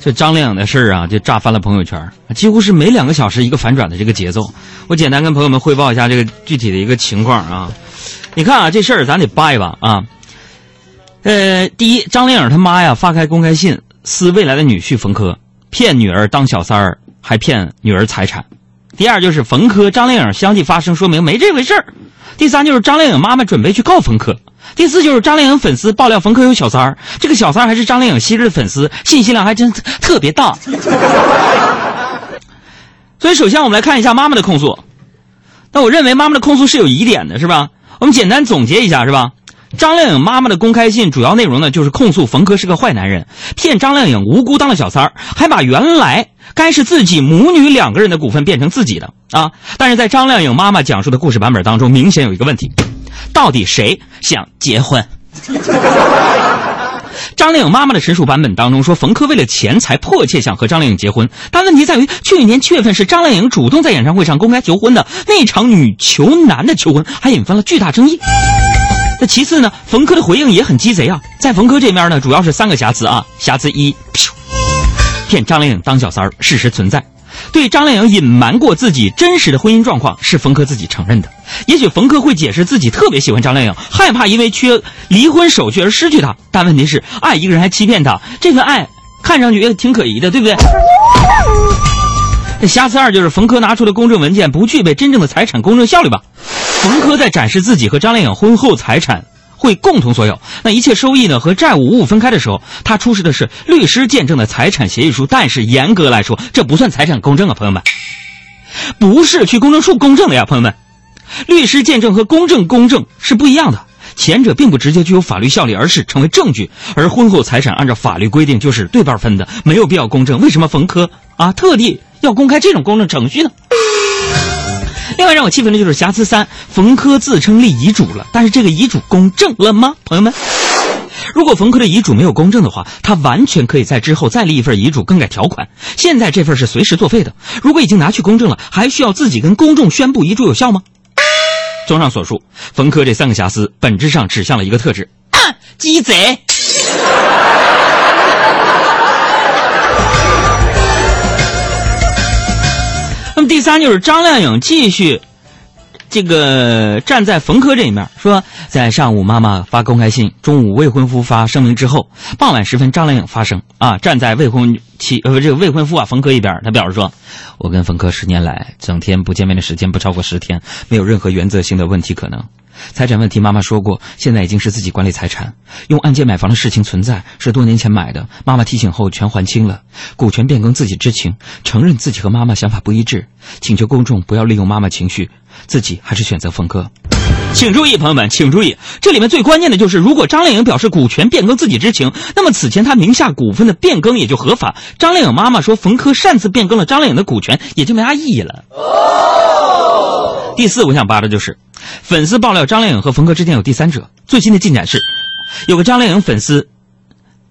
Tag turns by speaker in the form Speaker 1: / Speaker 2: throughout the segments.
Speaker 1: 这张靓颖的事儿啊，就炸翻了朋友圈，几乎是每两个小时一个反转的这个节奏。我简单跟朋友们汇报一下这个具体的一个情况啊。你看啊，这事儿咱得扒一扒啊。呃，第一，张靓颖他妈呀发开公开信，撕未来的女婿冯轲，骗女儿当小三儿，还骗女儿财产。第二就是冯轲、张靓颖相继发声，说明没这回事儿。第三就是张靓颖妈妈准备去告冯轲。第四就是张靓颖粉丝爆料冯轲有小三儿，这个小三儿还是张靓颖昔日的粉丝，信息量还真特别大。所以，首先我们来看一下妈妈的控诉。那我认为妈妈的控诉是有疑点的，是吧？我们简单总结一下，是吧？张靓颖妈妈的公开信主要内容呢，就是控诉冯轲是个坏男人，骗张靓颖无辜当了小三儿，还把原来该是自己母女两个人的股份变成自己的啊。但是在张靓颖妈妈讲述的故事版本当中，明显有一个问题。到底谁想结婚？张靓颖妈妈的陈述版本当中说，冯轲为了钱才迫切想和张靓颖结婚，但问题在于去年七月份是张靓颖主动在演唱会上公开求婚的那场女求男的求婚，还引发了巨大争议。那其次呢，冯轲的回应也很鸡贼啊，在冯轲这边呢，主要是三个瑕疵啊，瑕疵一，骗张靓颖当小三儿，事实存在。对张靓颖隐瞒过自己真实的婚姻状况是冯轲自己承认的。也许冯轲会解释自己特别喜欢张靓颖，害怕因为缺离婚手续而失去她。但问题是，爱一个人还欺骗她，这份爱看上去也挺可疑的，对不对？瑕疵二就是冯轲拿出的公证文件不具备真正的财产公证效率吧？冯轲在展示自己和张靓颖婚后财产。会共同所有，那一切收益呢和债务五五分开的时候，他出示的是律师见证的财产协议书，但是严格来说，这不算财产公证啊，朋友们，不是去公证处公证的呀，朋友们，律师见证和公证公证是不一样的，前者并不直接具有法律效力，而是成为证据，而婚后财产按照法律规定就是对半分的，没有必要公证，为什么冯轲啊特地要公开这种公证程序呢？另外让我气愤的就是瑕疵三，冯轲自称立遗嘱了，但是这个遗嘱公证了吗？朋友们，如果冯轲的遗嘱没有公证的话，他完全可以在之后再立一份遗嘱更改条款。现在这份是随时作废的。如果已经拿去公证了，还需要自己跟公众宣布遗嘱有效吗？综上所述，冯轲这三个瑕疵本质上指向了一个特质：鸡贼。三就是张靓颖继续，这个站在冯轲这一面，说在上午妈妈发公开信，中午未婚夫发声明之后，傍晚时分张靓颖发声啊，站在未婚妻呃这个未婚夫啊冯轲一边，他表示说，我跟冯轲十年来整天不见面的时间不超过十天，没有任何原则性的问题可能。财产问题，妈妈说过，现在已经是自己管理财产。用按揭买房的事情存在，是多年前买的。妈妈提醒后全还清了。股权变更自己知情，承认自己和妈妈想法不一致，请求公众不要利用妈妈情绪，自己还是选择冯轲。请注意，朋友们，请注意，这里面最关键的就是，如果张靓颖表示股权变更自己知情，那么此前她名下股份的变更也就合法。张靓颖妈妈说冯轲擅自变更了张靓颖的股权，也就没啥意义了。第四，我想扒的就是。粉丝爆料张靓颖和冯轲之间有第三者。最新的进展是，有个张靓颖粉丝，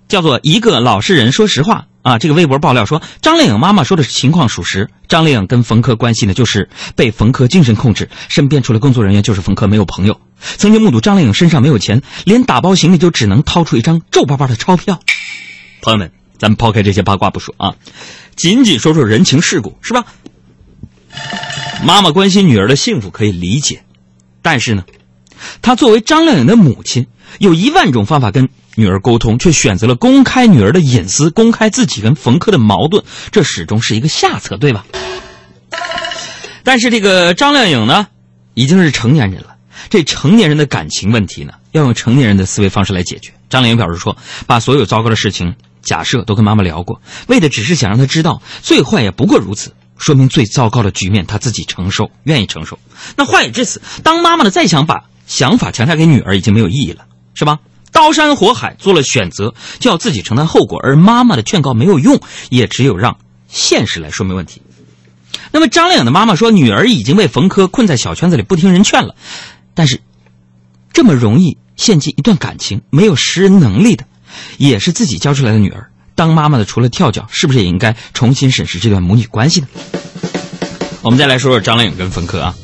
Speaker 1: 叫做一个老实人。说实话啊，这个微博爆料说，张靓颖妈妈说的情况属实。张靓颖跟冯轲关系呢，就是被冯轲精神控制，身边除了工作人员就是冯轲，没有朋友。曾经目睹张靓颖身上没有钱，连打包行李就只能掏出一张皱巴巴的钞票。朋友们，咱们抛开这些八卦不说啊，仅仅说说人情世故，是吧？妈妈关心女儿的幸福可以理解。但是呢，她作为张靓颖的母亲，有一万种方法跟女儿沟通，却选择了公开女儿的隐私，公开自己跟冯轲的矛盾，这始终是一个下策，对吧？但是这个张靓颖呢，已经是成年人了，这成年人的感情问题呢，要用成年人的思维方式来解决。张靓颖表示说，把所有糟糕的事情假设都跟妈妈聊过，为的只是想让她知道，最坏也不过如此。说明最糟糕的局面他自己承受，愿意承受。那话已至此，当妈妈的再想把想法强加给女儿已经没有意义了，是吧？刀山火海做了选择，就要自己承担后果。而妈妈的劝告没有用，也只有让现实来说明问题。那么张靓颖的妈妈说，女儿已经被冯轲困在小圈子里，不听人劝了。但是，这么容易陷进一段感情，没有识人能力的，也是自己教出来的女儿。当妈妈的除了跳脚，是不是也应该重新审视这段母女关系呢？我们再来说说张靓颖跟冯轲啊。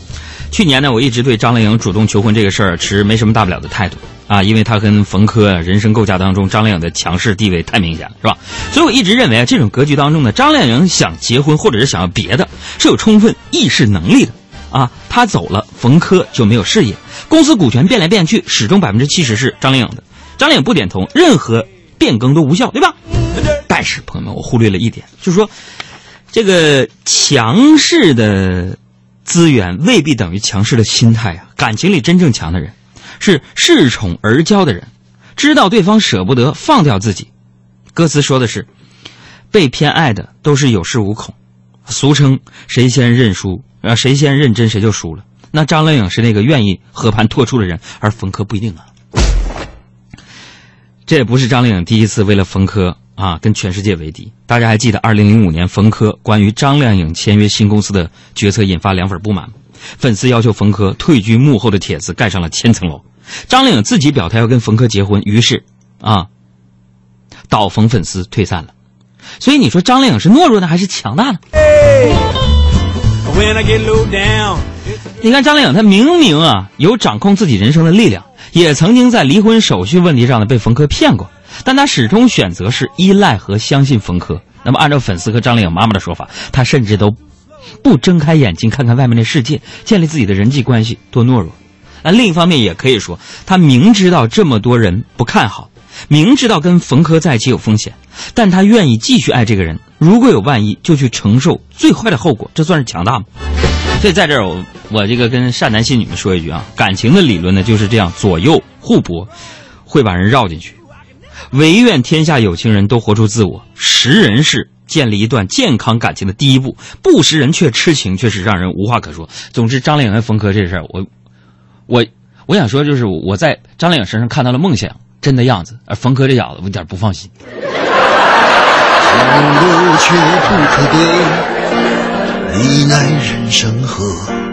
Speaker 1: 去年呢，我一直对张靓颖主动求婚这个事儿持没什么大不了的态度。啊，因为她跟冯轲啊人生构架当中张靓颖的强势地位太明显了，是吧？所以我一直认为啊，这种格局当中呢，张靓颖想结婚或者是想要别的，是有充分意识能力的啊。她走了，冯轲就没有事业，公司股权变来变去，始终百分之七十是张靓颖的。张靓颖不点头，任何变更都无效，对吧？但是朋友们，我忽略了一点，就是说，这个强势的资源未必等于强势的心态啊。感情里真正强的人，是恃宠而骄的人，知道对方舍不得放掉自己。歌词说的是，被偏爱的都是有恃无恐，俗称谁先认输，呃，谁先认真谁就输了。那张靓颖是那个愿意和盘托出的人，而冯轲不一定啊。这也不是张靓颖第一次为了冯轲啊跟全世界为敌。大家还记得二零零五年冯轲关于张靓颖签约新公司的决策引发凉粉不满，粉丝要求冯轲退居幕后的帖子盖上了千层楼。张靓颖自己表态要跟冯轲结婚，于是啊，倒冯粉丝退散了。所以你说张靓颖是懦弱呢还是强大的？你看张靓颖，她明明啊有掌控自己人生的力量。也曾经在离婚手续问题上呢被冯轲骗过，但他始终选择是依赖和相信冯轲。那么按照粉丝和张靓颖妈妈的说法，他甚至都不睁开眼睛看看外面的世界，建立自己的人际关系，多懦弱。那另一方面也可以说，他明知道这么多人不看好，明知道跟冯轲在一起有风险，但他愿意继续爱这个人。如果有万一，就去承受最坏的后果，这算是强大吗？所以在这儿，我我这个跟善男信女们说一句啊，感情的理论呢就是这样，左右互搏，会把人绕进去。唯愿天下有情人都活出自我，识人是建立一段健康感情的第一步，不识人却痴情，却是让人无话可说。总之，张靓颖和冯轲这事儿，我我我想说，就是我在张靓颖身上看到了梦想真的样子，而冯轲这小子，我有点不放心。情路却不可得。你奈人生何？